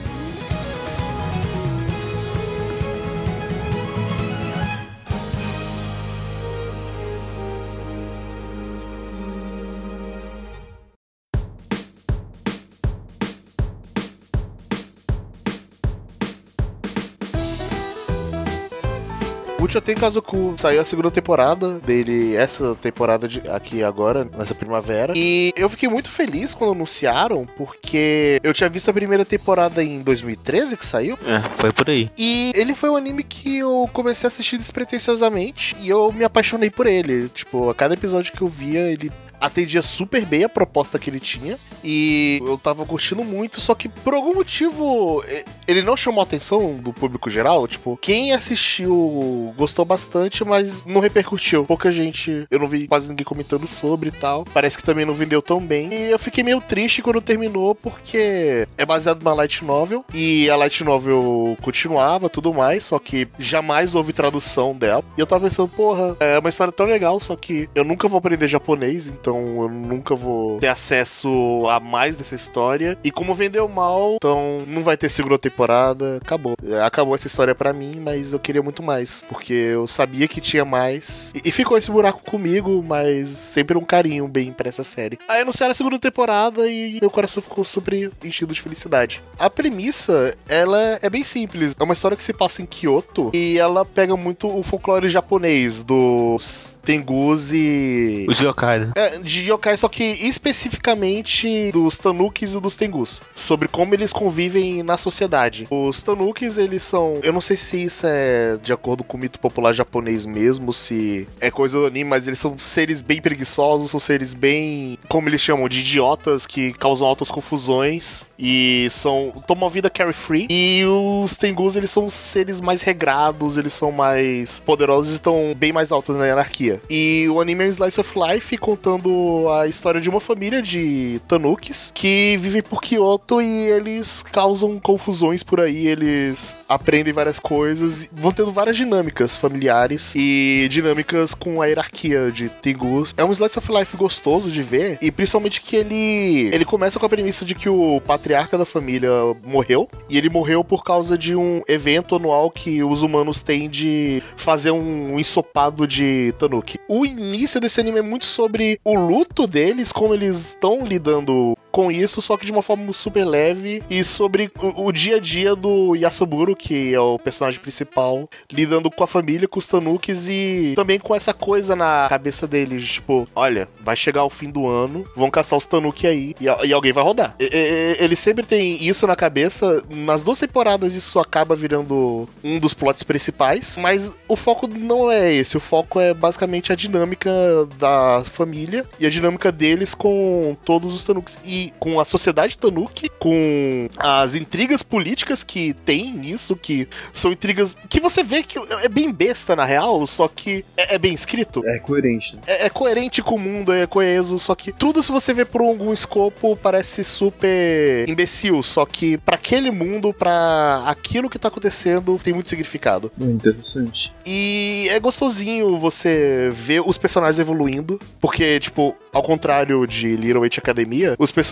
Uchiha tem Kazoku saiu a segunda temporada dele, essa temporada de, aqui agora, nessa primavera. E eu fiquei muito feliz quando anunciaram, porque eu tinha visto a primeira temporada em 2013 que saiu. É, foi por aí. E ele foi um anime que eu comecei a assistir despretensiosamente e eu me apaixonei por ele. Tipo, a cada episódio que eu via, ele atendia super bem a proposta que ele tinha. E eu tava curtindo muito, só que por algum motivo ele não chamou a atenção do público geral. Tipo, quem assistiu gostou bastante, mas não repercutiu. Pouca gente, eu não vi quase ninguém comentando sobre e tal. Parece que também não vendeu tão bem. E eu fiquei meio triste quando terminou, porque é baseado numa light novel. E a light novel continuava, tudo mais, só que jamais houve tradução dela. E eu tava pensando, porra, é uma história tão legal, só que eu nunca vou aprender japonês, então eu nunca vou ter acesso a mais dessa história. E como vendeu mal, então não vai ter segunda temporada, acabou. Acabou essa história pra mim, mas eu queria muito mais, porque eu sabia que tinha mais. E, e ficou esse buraco comigo, mas sempre um carinho bem pra essa série. Aí anunciaram a segunda temporada e meu coração ficou super enchido de felicidade. A premissa, ela é bem simples. É uma história que se passa em Kyoto e ela pega muito o folclore japonês dos Tengus e Os yokai, né? é, de yokai, só que especificamente dos tanukis e dos tengus. Sobre como eles convivem na sociedade. Os tanukis, eles são. Eu não sei se isso é de acordo com o mito popular japonês mesmo, se é coisa do anime, mas eles são seres bem preguiçosos, são seres bem. Como eles chamam, de idiotas que causam altas confusões. E são tomam a vida carefree. E os Tengus, eles são seres mais regrados, eles são mais poderosos e estão bem mais altos na hierarquia. E o anime é um slice of life contando a história de uma família de Tanukis que vivem por Kyoto e eles causam confusões por aí, eles aprendem várias coisas, vão tendo várias dinâmicas familiares e dinâmicas com a hierarquia de Tengus. É um slice of life gostoso de ver e principalmente que ele ele começa com a premissa de que o patriarca da família morreu e ele morreu por causa de um evento anual que os humanos têm de fazer um ensopado de Tanuki. O início desse anime é muito sobre o luto deles, como eles estão lidando com isso, só que de uma forma super leve e sobre o, o, dia a dia do Yasuburo, que é o personagem principal, lidando com a família, com os Tanukis e também com essa coisa na cabeça deles, tipo, olha, vai chegar o fim do ano, vão caçar os Tanuki aí e, e alguém vai rodar. E, e, ele sempre tem isso na cabeça, nas duas temporadas isso acaba virando um dos plots principais, mas o foco não é esse, o foco é basicamente a dinâmica da família e a dinâmica deles com todos os Tanukis. E com a sociedade Tanuki, com as intrigas políticas que tem nisso, que são intrigas que você vê que é bem besta na real, só que é, é bem escrito. É coerente. Né? É, é, coerente com o mundo, é coeso, só que tudo se você vê por algum escopo parece super imbecil, só que para aquele mundo, para aquilo que tá acontecendo, tem muito significado. interessante. E é gostosinho você ver os personagens evoluindo, porque, tipo, ao contrário de Little Witch Academia, os personagens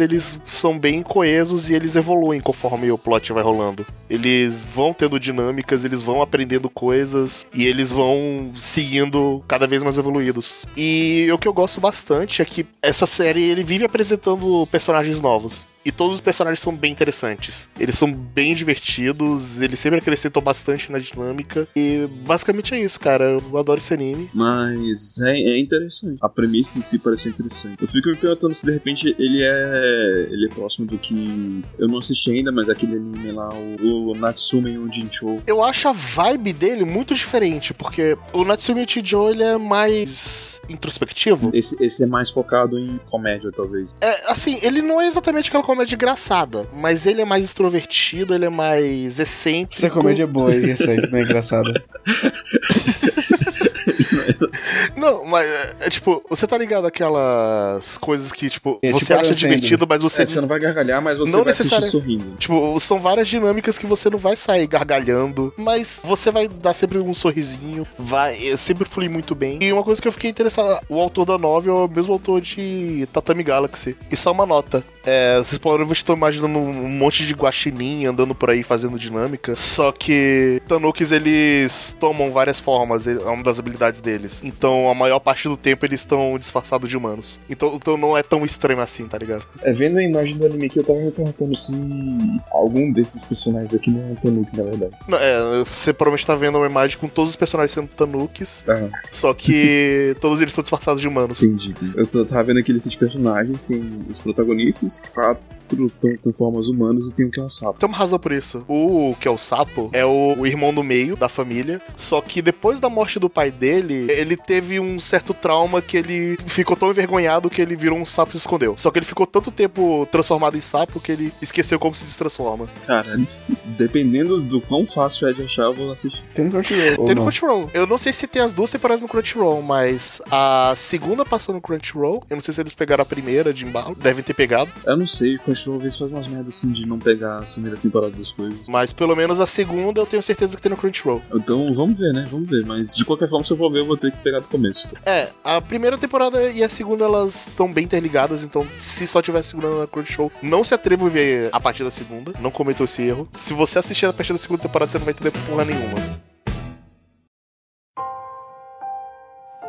eles são bem coesos e eles evoluem conforme o plot vai rolando. Eles vão tendo dinâmicas, eles vão aprendendo coisas e eles vão seguindo cada vez mais evoluídos. E o que eu gosto bastante é que essa série ele vive apresentando personagens novos. E todos os personagens são bem interessantes. Eles são bem divertidos, eles sempre acrescentam bastante na dinâmica. E basicamente é isso, cara. Eu adoro esse anime. Mas é, é interessante. A premissa em si parece interessante. Eu fico me perguntando se de repente ele é. ele é próximo do que. Eu não assisti ainda, mas aquele anime lá, o, o Natsume e o Jinchou. Eu acho a vibe dele muito diferente, porque o Natsume e o Jinchou ele é mais introspectivo. Esse, esse é mais focado em comédia, talvez. É, assim, ele não é exatamente aquela comédia engraçada, mas ele é mais extrovertido, ele é mais excêntrico. Essa comédia é boa e recente, não é engraçada. [LAUGHS] não, mas é, é, tipo, você tá ligado aquelas coisas que, tipo, é, você tipo acha divertido, mas você. É, você não vai gargalhar, mas você não vai assistir sorrindo. Tipo, são várias dinâmicas que você não vai sair gargalhando, mas você vai dar sempre um sorrisinho, vai é, sempre flui muito bem. E uma coisa que eu fiquei interessado, o autor da novel é o mesmo autor de Tatami Galaxy. E só uma nota. É, vocês provavelmente estão imaginando um monte de guaxinim andando por aí fazendo dinâmica. Só que Tanukis, eles tomam várias formas, é uma das habilidades deles. Então, a maior parte do tempo eles estão disfarçados de humanos. Então, então não é tão estranho assim, tá ligado? É, vendo a imagem do anime que eu tava me perguntando se algum desses personagens aqui não é um Tanuki, na verdade. Não, é, você provavelmente tá vendo uma imagem com todos os personagens sendo Tanukis. Ah. Só que [LAUGHS] todos eles estão disfarçados de humanos. Entendi. Eu tava vendo aquele de personagens, tem os protagonistas, quatro estão com formas humanas e tem o que é um sapo. Tem uma razão por isso. O que é o sapo é o, o, irmão do meio da família. Só que depois da morte do pai dele, ele teve um certo trauma que ele ficou tão envergonhado que ele virou um sapo e se escondeu. Só que ele ficou tanto tempo transformado em sapo que ele esqueceu como se destransforma. Cara, dependendo do quão fácil é de achar, eu vou assistir. Tem no Crunchyroll. Tem no Crunchyroll. Eu não sei se tem as duas temporadas no Crunchyroll, mas a segunda passou no Crunchyroll. Eu não sei se eles pegaram a primeira de embalo. Devem ter pegado. Eu não sei, o Crunchyroll às vezes faz umas merdas assim de não pegar as primeiras temporadas das coisas. Mas pelo menos a segunda eu tenho certeza que tem no Crunchyroll. Então vamos ver, né? Vamos ver. Mas de qualquer forma, se eu for ver, eu vou ter que pegar do começo. É, a primeira temporada e a segunda elas são bem interligadas, então se só tiver a segunda na Crunchyroll, não se atreva a ver a partir da segunda. Não cometam esse erro. Se você assistir a partir da segunda temporada, você não vai entender porra nenhuma.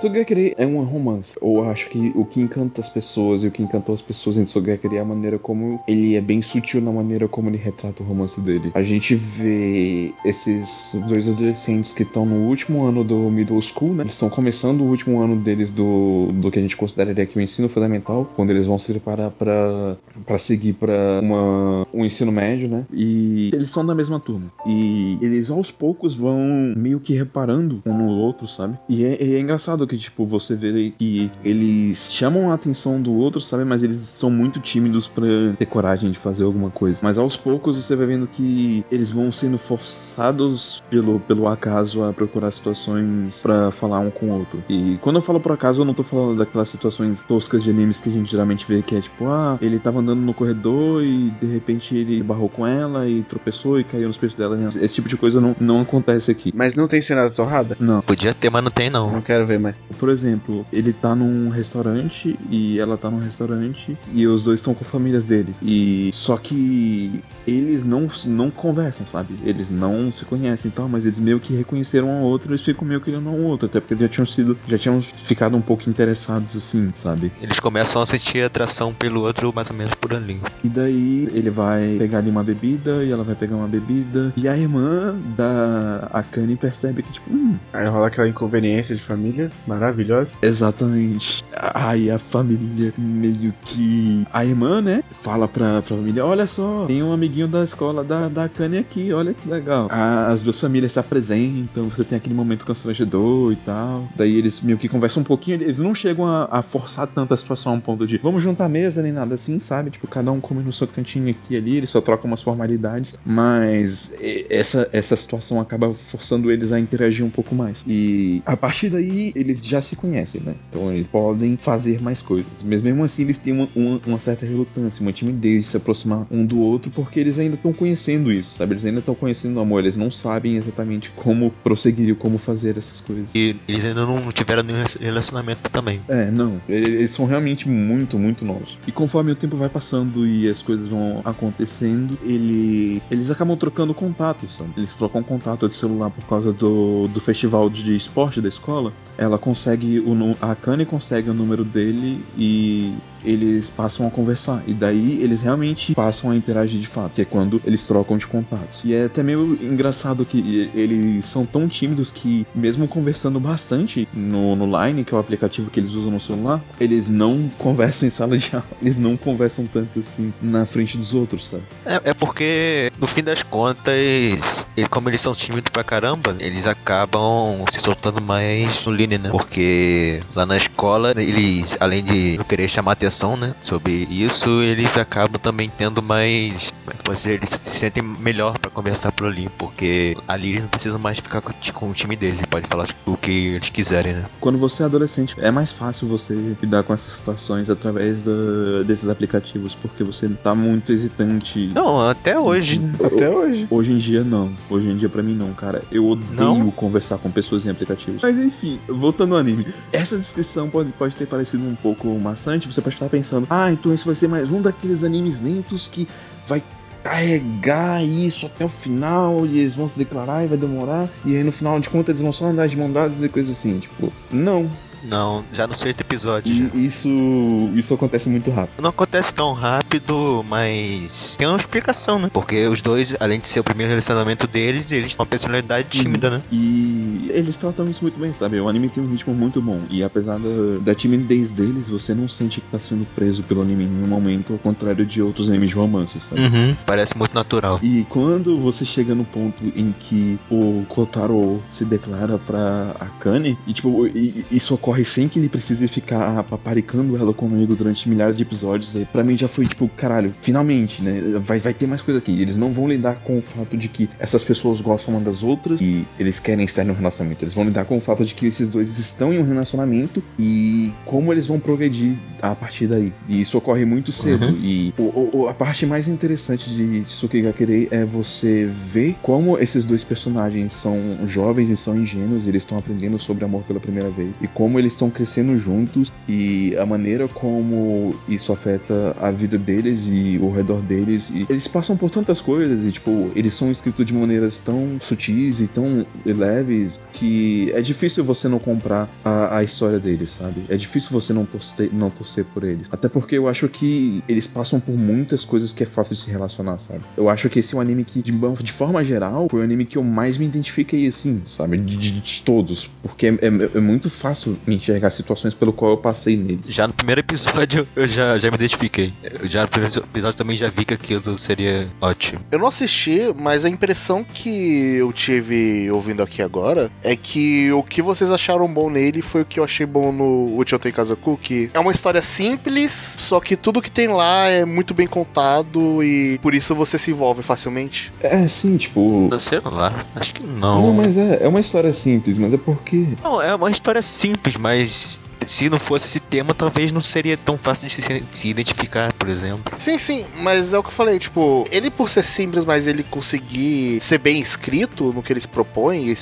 Tsugekiri é um romance. Ou acho que o que encanta as pessoas e o que encantou as pessoas em Tsugekiri é a maneira como ele é bem sutil na maneira como ele retrata o romance dele. A gente vê esses dois adolescentes que estão no último ano do middle school, né? Eles estão começando o último ano deles do, do que a gente consideraria aqui o ensino fundamental, quando eles vão se preparar para para seguir para um ensino médio, né? E eles são da mesma turma. E eles aos poucos vão meio que reparando um no outro, sabe? E é, é engraçado que, tipo, você vê que eles chamam a atenção do outro, sabe? Mas eles são muito tímidos para ter coragem de fazer alguma coisa. Mas aos poucos você vai vendo que eles vão sendo forçados pelo, pelo acaso a procurar situações para falar um com o outro. E quando eu falo por acaso, eu não tô falando daquelas situações toscas de animes que a gente geralmente vê que é tipo, ah, ele tava andando no corredor e de repente ele barrou com ela e tropeçou e caiu nos peitos dela. Esse tipo de coisa não, não acontece aqui. Mas não tem cena torrada? Não. Podia ter, mas não tem não. Não quero ver mais. Por exemplo, ele tá num restaurante e ela tá num restaurante e os dois estão com famílias deles. E só que eles não, não conversam, sabe? Eles não se conhecem e tal, mas eles meio que reconheceram um ao outro, eles ficam meio que olhando um ao outro, até porque eles já tinham sido, já tinham ficado um pouco interessados assim, sabe? Eles começam a sentir atração pelo outro mais ou menos por ali. E daí ele vai pegar ali uma bebida e ela vai pegar uma bebida e a irmã da Akane percebe que tipo, hum, aí rola aquela inconveniência de família maravilhosa. Exatamente. Aí a família meio que a irmã, né, fala pra, pra família, olha só, tem um amiguinho da escola da, da Akane aqui, olha que legal. As duas famílias se apresentam, você tem aquele momento constrangedor e tal. Daí eles meio que conversam um pouquinho, eles não chegam a, a forçar tanto a situação a um ponto de vamos juntar mesa nem nada assim, sabe? Tipo, cada um come no seu cantinho aqui ali, eles só trocam umas formalidades, mas essa, essa situação acaba forçando eles a interagir um pouco mais. E a partir daí eles já se conhecem, né? Então eles podem fazer mais coisas. Mas mesmo assim eles têm uma, uma, uma certa relutância, uma timidez de se aproximar um do outro, porque eles ainda estão conhecendo isso, sabe? Eles ainda estão conhecendo o amor, eles não sabem exatamente como prosseguir, como fazer essas coisas. E eles ainda não tiveram nenhum relacionamento também. É, não. Eles são realmente muito, muito novos. E conforme o tempo vai passando e as coisas vão acontecendo, ele, eles acabam trocando contatos, sabe? Eles trocam contato de celular por causa do, do festival de esporte da escola. Ela consegue, o, a Kanye consegue o número dele e eles passam a conversar. E daí eles realmente passam a interagir de fato, que é quando eles trocam de contatos. E é até meio engraçado que eles são tão tímidos que, mesmo conversando bastante no, no Line, que é o aplicativo que eles usam no celular, eles não conversam em sala de aula. [LAUGHS] Eles não conversam tanto assim na frente dos outros, sabe? É, é porque, no fim das contas, como eles são tímidos pra caramba, eles acabam se soltando mais no Line, né? Porque lá na escola, eles, além de não querer chamar atenção atenção, né, sobre isso, eles acabam também tendo mais, é eles se sentem melhor para conversar por ali, porque ali eles não precisam mais ficar com, com o time deles, pode falar o que eles quiserem, né. Quando você é adolescente, é mais fácil você lidar com essas situações através do, desses aplicativos, porque você tá muito hesitante. Não, até hoje. Até hoje. Hoje em dia não. Hoje em dia para mim não, cara. Eu odeio não? conversar com pessoas em aplicativos. Mas enfim, voltando ao anime. Essa descrição pode, pode ter parecido um pouco maçante, você pode estar pensando, ah, então esse vai ser mais um daqueles animes lentos que vai carregar isso até o final e eles vão se declarar e vai demorar e aí no final de contas eles vão só andar de mão dadas e coisas assim, tipo, não, não, já no sexto episódio. E isso, isso acontece muito rápido. Não acontece tão rápido, mas tem uma explicação, né? Porque os dois, além de ser o primeiro relacionamento deles, eles têm uma personalidade tímida, né? E eles tratam isso muito bem, sabe? O anime tem um ritmo muito bom. E apesar da, da timidez deles, você não sente que tá sendo preso pelo anime em nenhum momento, ao contrário de outros animes de romance, sabe? Uhum, parece muito natural. E quando você chega no ponto em que o Kotaro se declara pra Akane, e tipo, isso ocorre ocorre sem que ele precise ficar paparicando ela comigo durante milhares de episódios. E pra mim já foi tipo, caralho, finalmente, né? Vai, vai ter mais coisa aqui. Eles não vão lidar com o fato de que essas pessoas gostam uma das outras e eles querem estar um relacionamento. Eles vão lidar com o fato de que esses dois estão em um relacionamento e como eles vão progredir a partir daí. E isso ocorre muito cedo. Uhum. E o, o, a parte mais interessante de, de Sukigakure é você ver como esses dois personagens são jovens e são ingênuos, e eles estão aprendendo sobre amor pela primeira vez. E como eles estão crescendo juntos e a maneira como isso afeta a vida deles e o redor deles. E eles passam por tantas coisas e, tipo, eles são escritos de maneiras tão sutis e tão leves que é difícil você não comprar a, a história deles, sabe? É difícil você não torcer, não torcer por eles. Até porque eu acho que eles passam por muitas coisas que é fácil de se relacionar, sabe? Eu acho que esse é um anime que, de, de forma geral, foi o anime que eu mais me identifiquei, assim, sabe? De, de, de todos. Porque é, é, é muito fácil enxergar situações pelo qual eu passei nele. Já no primeiro episódio eu já, já me identifiquei. Eu já no primeiro episódio também já vi que aquilo seria ótimo. Eu não assisti, mas a impressão que eu tive ouvindo aqui agora é que o que vocês acharam bom nele foi o que eu achei bom no Uchotei Kazaku, que é uma história simples, só que tudo que tem lá é muito bem contado e por isso você se envolve facilmente. É, sim, tipo. Sei lá, acho que não. Não, mas é, é uma história simples, mas é porque. Não, é uma história simples, mas se não fosse esse tema, talvez não seria tão fácil de se, identificar, por exemplo. Sim, sim, mas é o que eu falei, tipo, ele por ser simples, mas ele conseguir ser bem escrito no que ele se propõe, e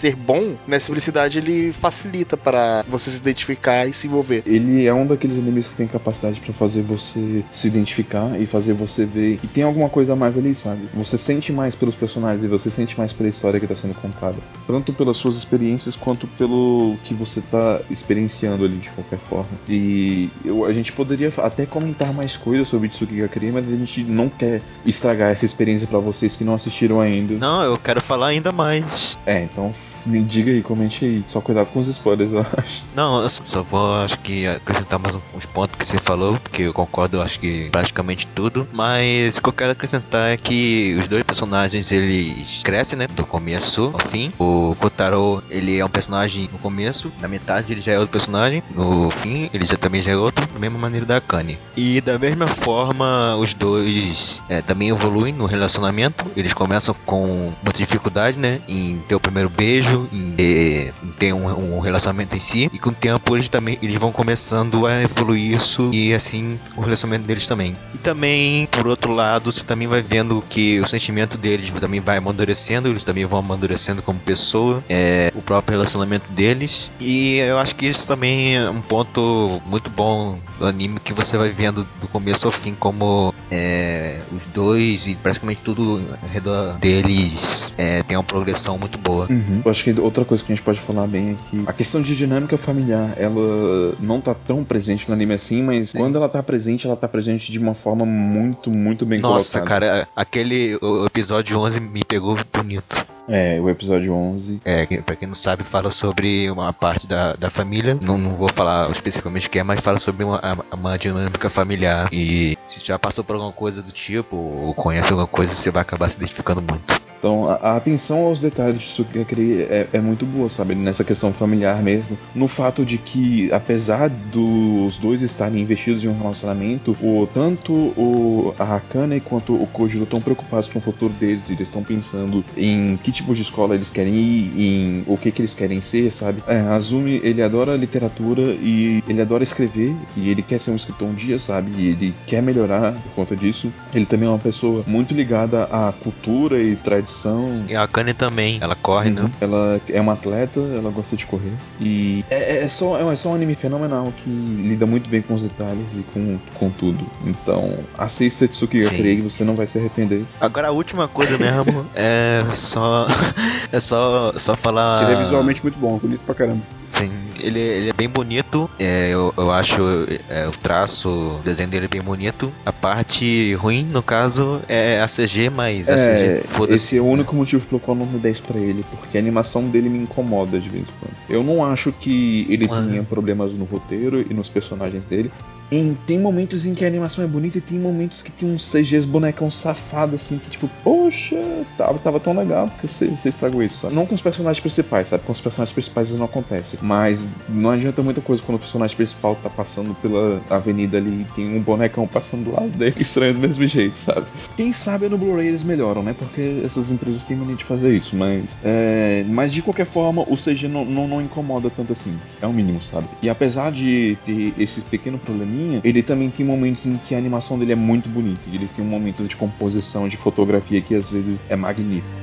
ser bom na simplicidade, ele facilita para você se identificar e se envolver. Ele é um daqueles animes que tem capacidade para fazer você se identificar e fazer você ver que tem alguma coisa a mais ali, sabe? Você sente mais pelos personagens e você sente mais pela história que tá sendo contada. Tanto pelas suas experiências quanto pelo que você tá experienciando ali de qualquer forma. E eu, a gente poderia até comentar mais coisas sobre Tsukiga Kari, mas a gente não quer estragar essa experiência para vocês que não assistiram ainda. Não, eu quero falar ainda mais. É, então me diga aí, comente aí. Só cuidado com os spoilers, eu acho. Não, eu só vou, acho que, acrescentar mais uns pontos que você falou, porque eu concordo, acho que praticamente tudo. Mas o que eu quero acrescentar é que os dois personagens, eles crescem, né? Do começo ao fim. O Kotaro, ele é um personagem no começo, na metade ele já é outro personagem. No fim, ele já também já é outro, da mesma maneira da Akane. E da mesma forma, os dois é, também evoluem no relacionamento. Eles começam com muita dificuldade, né? Em ter o primeiro beijo, em ter, em ter um, um, relacionamento em si. E com o tempo eles também eles vão começando a evoluir isso e assim o relacionamento deles também. E também, por outro lado, você também vai vendo que o sentimento deles também vai amadurecendo, eles também vão amadurecendo como pessoa, é, o próprio relacionamento deles. E eu acho que isso também é um ponto muito bom do anime que você vai vendo do começo ao fim como é, os dois e praticamente tudo ao redor deles é, tem uma progressão muito boa. Uhum. Acho que outra coisa que a gente pode falar bem é que a questão de dinâmica familiar, ela não tá tão presente no anime assim, mas Sim. quando ela tá presente, ela tá presente de uma forma muito, muito bem Nossa, colocada. cara, aquele episódio 11 me pegou bonito. É, o episódio 11. É, pra quem não sabe, fala sobre uma parte da, da família. Não, não vou falar especificamente o que é, mas fala sobre uma, uma dinâmica familiar. E se já passou por alguma coisa do tipo, ou conhece alguma coisa, você vai acabar se identificando muito. Então, a, atenção aos detalhes de Tsukikakiri é, é muito boa, sabe? Nessa questão familiar mesmo. No fato de que, apesar dos dois estarem investidos em um relacionamento, o, tanto o, a Hakane quanto o Kojiro estão preocupados com o futuro deles. Eles estão pensando em que tipo de escola eles querem ir, em o que, que eles querem ser, sabe? É, Azumi, ele adora literatura e ele adora escrever. E ele quer ser um escritor um dia, sabe? E ele quer melhorar por conta disso. Ele também é uma pessoa muito ligada à cultura e tradição e a Kanye também, ela corre, né? uhum. né? Ela é uma atleta, ela gosta de correr. E é, é, só, é só um anime fenomenal que lida muito bem com os detalhes e com, com tudo. Então, assista Tsuki Gakure você não vai se arrepender. Agora a última coisa mesmo [LAUGHS] é só. [LAUGHS] É só, só falar. Ele é visualmente muito bom, bonito pra caramba. Sim, ele, ele é bem bonito. É, eu, eu acho é, o traço, o desenho dele é bem bonito. A parte ruim, no caso, é a CG, mas a é, CG Esse é o único motivo pelo qual eu não me 10 pra ele, porque a animação dele me incomoda de vez em quando. Eu não acho que ele ah. tenha problemas no roteiro e nos personagens dele. Em, tem momentos em que a animação é bonita e tem momentos que tem uns CGs bonecão safado, assim, que tipo, poxa, tava, tava tão legal porque você estragou isso, sabe? Não com os personagens principais, sabe? Com os personagens principais isso não acontece. Mas não adianta muita coisa quando o personagem principal tá passando pela avenida ali e tem um bonecão passando do lado dele, [LAUGHS] estranho do mesmo jeito, sabe? Quem sabe no Blu-ray eles melhoram, né? Porque essas empresas têm mania de fazer isso, mas. É... Mas de qualquer forma, o CG não, não, não incomoda tanto assim. É o mínimo, sabe? E apesar de ter esse pequeno probleminha ele também tem momentos em que a animação dele é muito bonita. Ele tem um momento de composição, de fotografia que às vezes é magnífico.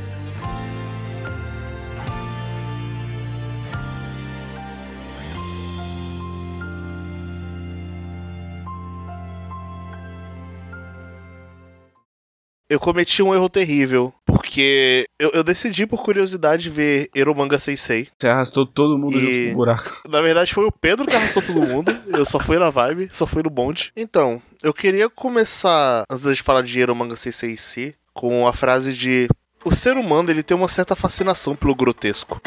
Eu cometi um erro terrível. Porque eu, eu decidi, por curiosidade, ver Eromanga Sensei. Você arrastou todo mundo e... no buraco. [LAUGHS] Na verdade, foi o Pedro que arrastou todo mundo. Eu só fui na vibe, só fui no bonde. Então, eu queria começar, antes de falar de Eromanga Sensei em si, com a frase de: O ser humano ele tem uma certa fascinação pelo grotesco.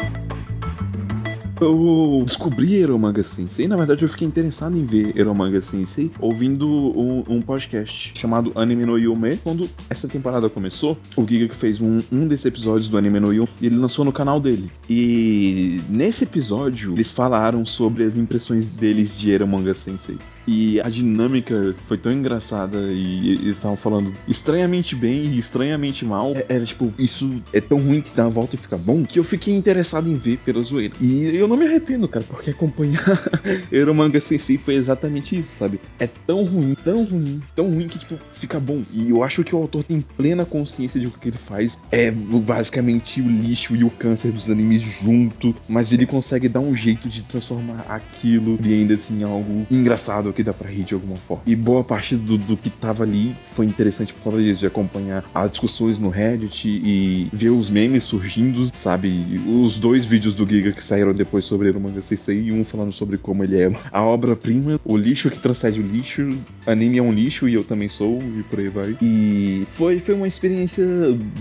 Eu descobri Eromanga Sensei. Na verdade, eu fiquei interessado em ver Eromanga Sensei ouvindo um, um podcast chamado Anime no Yume. Quando essa temporada começou, o Giga que fez um, um desses episódios do Anime no Yume ele lançou no canal dele. E nesse episódio, eles falaram sobre as impressões deles de Eromanga Sensei. E a dinâmica foi tão engraçada e eles estavam falando estranhamente bem e estranhamente mal. É- Era tipo, isso é tão ruim que dá a volta e fica bom que eu fiquei interessado em ver pela zoeira. E eu não me arrependo, cara, porque acompanhar [LAUGHS] Eromanga Sensei foi exatamente isso, sabe? É tão ruim, tão ruim, tão ruim que tipo, fica bom. E eu acho que o autor tem plena consciência de o que ele faz é basicamente o lixo e o câncer dos animes junto, mas ele consegue dar um jeito de transformar aquilo e ainda assim algo engraçado que dá pra rir de alguma forma. E boa parte do, do que tava ali foi interessante por causa disso, de acompanhar as discussões no Reddit e ver os memes surgindo, sabe? Os dois vídeos do Giga que saíram depois sobre o Manga Sensei e um falando sobre como ele é a obra-prima, o lixo que transcende o lixo, anime é um lixo e eu também sou, e por aí vai. E foi, foi uma experiência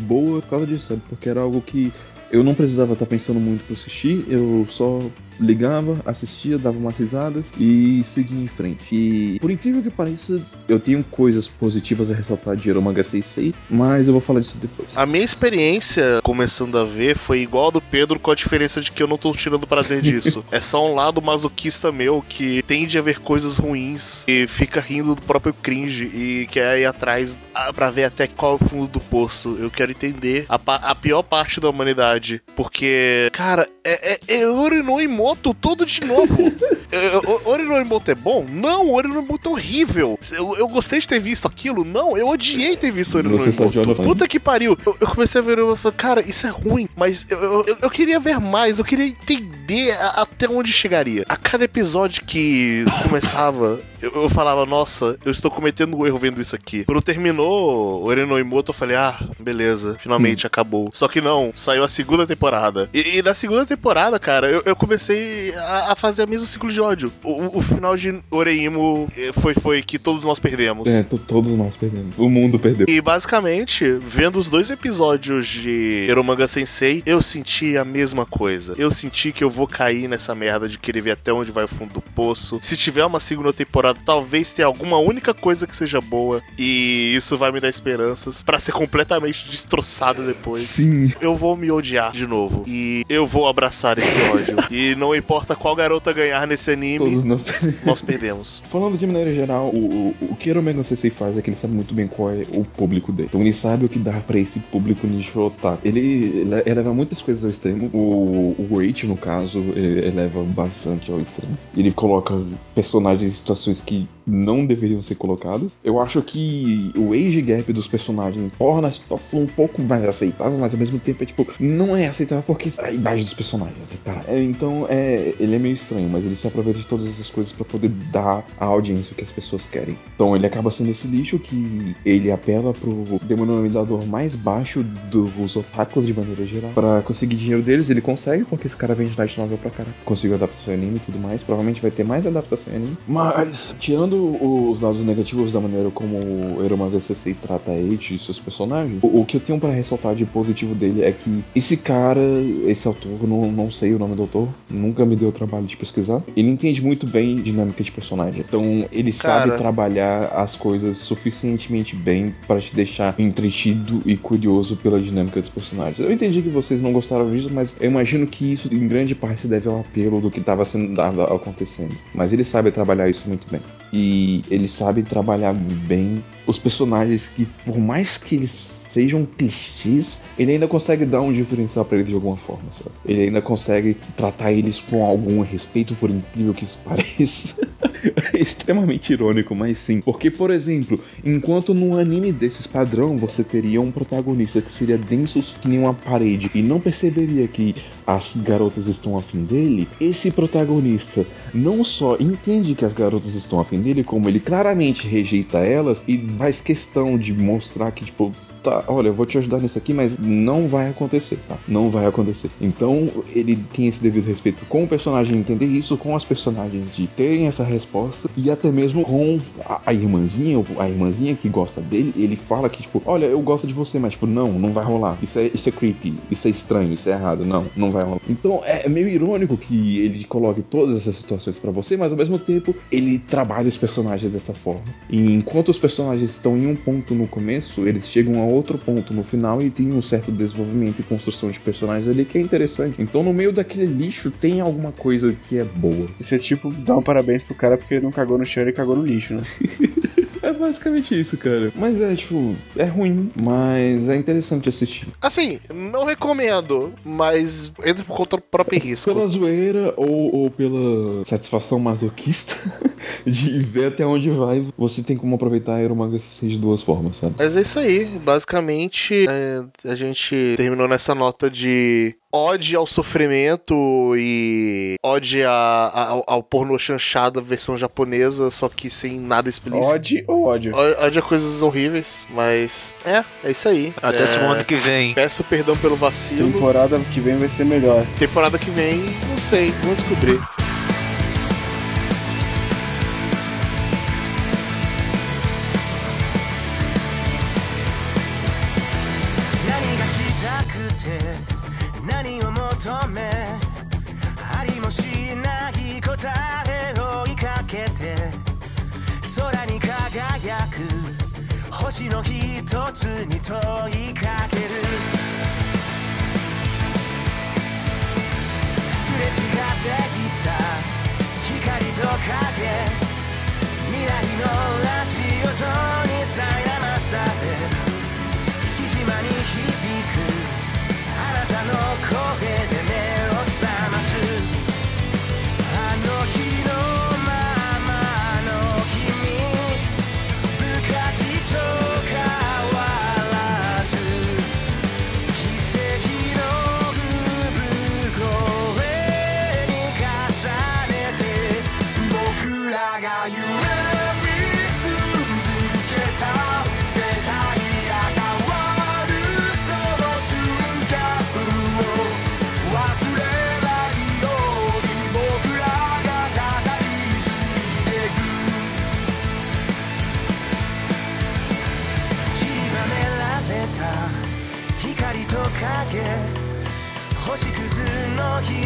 boa por causa disso, sabe? Porque era algo que eu não precisava estar pensando muito pra assistir, eu só ligava, assistia, dava umas risadas e seguia em frente. E por incrível que pareça, eu tenho coisas positivas a ressaltar de Eromanga Sensei, mas eu vou falar disso depois. A minha experiência começando a ver foi igual a do Pedro, com a diferença de que eu não tô tirando prazer disso. [LAUGHS] é só um lado masoquista meu que tende a ver coisas ruins e fica rindo do próprio cringe e quer ir atrás ah, pra ver até qual é o fundo do poço. Eu quero entender a, a pior parte da humanidade. Porque, cara, é, é, é Ori no Imoto todo de novo. [LAUGHS] É, o- Ori no Imoto é bom? Não, Ori no Imoto é horrível. Eu, eu gostei de ter visto aquilo? Não, eu odiei ter visto Ori no Você só odiou Imoto. no Puta que pariu. Eu, eu comecei a ver e falei, cara, isso é ruim. Mas eu, eu, eu- queria ver mais, eu queria entender a- até onde chegaria. A cada episódio que [LAUGHS] começava, eu, falava, nossa, eu estou cometendo um erro vendo isso aqui. Quando terminou o Eren no Imoto, eu falei, ah, beleza, finalmente acabou. Só que não, saiu a segunda temporada. E, e na segunda temporada, cara, eu, eu comecei a, a fazer o mesmo ciclo de ódio. O, o- final de Oreimo eh, foi, foi que todos nós perdemos. É, to- todos nós perdemos. O mundo perdeu. E basicamente, vendo os dois episódios de Eromanga Sensei, eu senti a mesma coisa. Eu senti que eu vou cair nessa merda de querer ver até onde vai o fundo do poço. Se tiver uma segunda temporada, talvez tenha alguma única coisa que seja boa. E isso vai me dar esperanças pra ser completamente destroçado depois. Sim. Eu vou me odiar de novo. E eu vou abraçar esse ódio. [LAUGHS] e não importa qual garota ganhar nesse anime, Todos nós perdemos. [LAUGHS] nós perdemos. Falando de maneira geral, o, o, o que o Mega Sensei faz é que ele sabe muito bem qual é o público dele. Então ele sabe o que dá pra esse público nicho otaku. Ele ele eleva muitas coisas ao extremo. O, o Wait, no caso, ele eleva bastante ao extremo. Ele coloca personagens em situações que não deveriam ser colocadas. Eu acho que o age gap dos personagens torna a situação um pouco mais aceitável, mas ao mesmo tempo é tipo, não é aceitável porque a idade dos personagens, né, cara? É, Então, é, ele é meio estranho, mas ele se aproveita de todas essas coisas pra poder dar à audiência o que as pessoas querem. Então, ele acaba sendo esse lixo que ele apela pro denominador mais baixo dos otakus de maneira geral. Pra conseguir dinheiro deles, ele consegue, porque esse cara vende light novel pra caralho. Conseguiu adaptação em anime e tudo mais. Provavelmente vai ter mais adaptação em anime. Mas, tirando os lados negativos da maneira como o Eromanga Sensei trata a Eiichi e seus personagens, o, o que eu tenho pra ressaltar de positivo dele é que esse cara, esse autor, não, não sei o nome do autor, nunca me deu o trabalho de pesquisar. Ele entende muito bem dinâmica de personagem. Então, ele Cara. sabe trabalhar as coisas suficientemente bem pra te deixar entretido e curioso pela dinâmica dos personagens. Eu entendi que vocês não gostaram disso, mas eu imagino que isso em grande parte se deve ao apelo do que estava sendo dado acontecendo. Mas ele sabe trabalhar isso muito bem. E ele sabe trabalhar bem os personagens que, por mais que eles sejam clichês, ele ainda consegue dar um diferencial pra eles de alguma forma, sabe? Ele ainda consegue tratar eles com algum respeito, por incrível que isso [LAUGHS] pareça. É extremamente irônico, mas sim. Porque, por exemplo, enquanto num anime desses padrão você teria um protagonista que seria denso que nem uma parede e não perceberia que as garotas estão afim dele, esse protagonista não só entende que as garotas estão afim dele, como ele claramente rejeita elas e faz questão de mostrar que, tipo, tá, olha, eu vou te ajudar nisso aqui, mas não vai acontecer, tá? Não vai acontecer. Então, ele tem esse devido respeito com o personagem entender isso, com as personagens de terem essa resposta e até mesmo com a, a irmãzinha, a irmãzinha que gosta dele, ele fala que, tipo, olha, eu gosto de você, mas, tipo, não, não vai rolar. Isso é, isso é creepy, isso é estranho, isso é errado. Não, não vai rolar. Então, é meio irônico que ele coloque todas essas situações para você, mas ao mesmo tempo, ele trabalha os personagens dessa forma. E enquanto os personagens estão em um ponto no começo, eles chegam a outro ponto no final e tem um certo desenvolvimento e construção de personagens ali que é interessante. Então, no meio daquele lixo, tem alguma coisa que é boa. Isso é tipo dar um parabéns pro cara porque não cagou no chão e cagou no lixo, né? [LAUGHS] É basicamente isso, cara. Mas é, tipo, é ruim, mas é interessante assistir. Assim, não recomendo, mas entra por conta do próprio [LAUGHS] risco. Pela zoeira ou, ou pela satisfação masoquista [LAUGHS] [LAUGHS] de ver até onde vai, você tem como aproveitar a Aeromanga de duas formas, sabe? Mas é isso aí. Basicamente, é, a gente terminou nessa nota de ode ao sofrimento e ode a, a, ao, ao porno chanchada versão japonesa, só que sem nada explícito. Ode ou ódio? Ode a coisas horríveis, mas é, é isso aí. Até é, semana que vem. Peço perdão pelo vacilo. Temporada que vem vai ser melhor. Temporada que vem, não sei, vamos descobrir. 一つに問いかける。すれ違ってきた光と影。未来の足音に苛まされ静まに響く。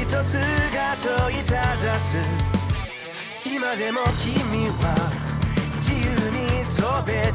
つが問いただす。今でも君は自由に飛べた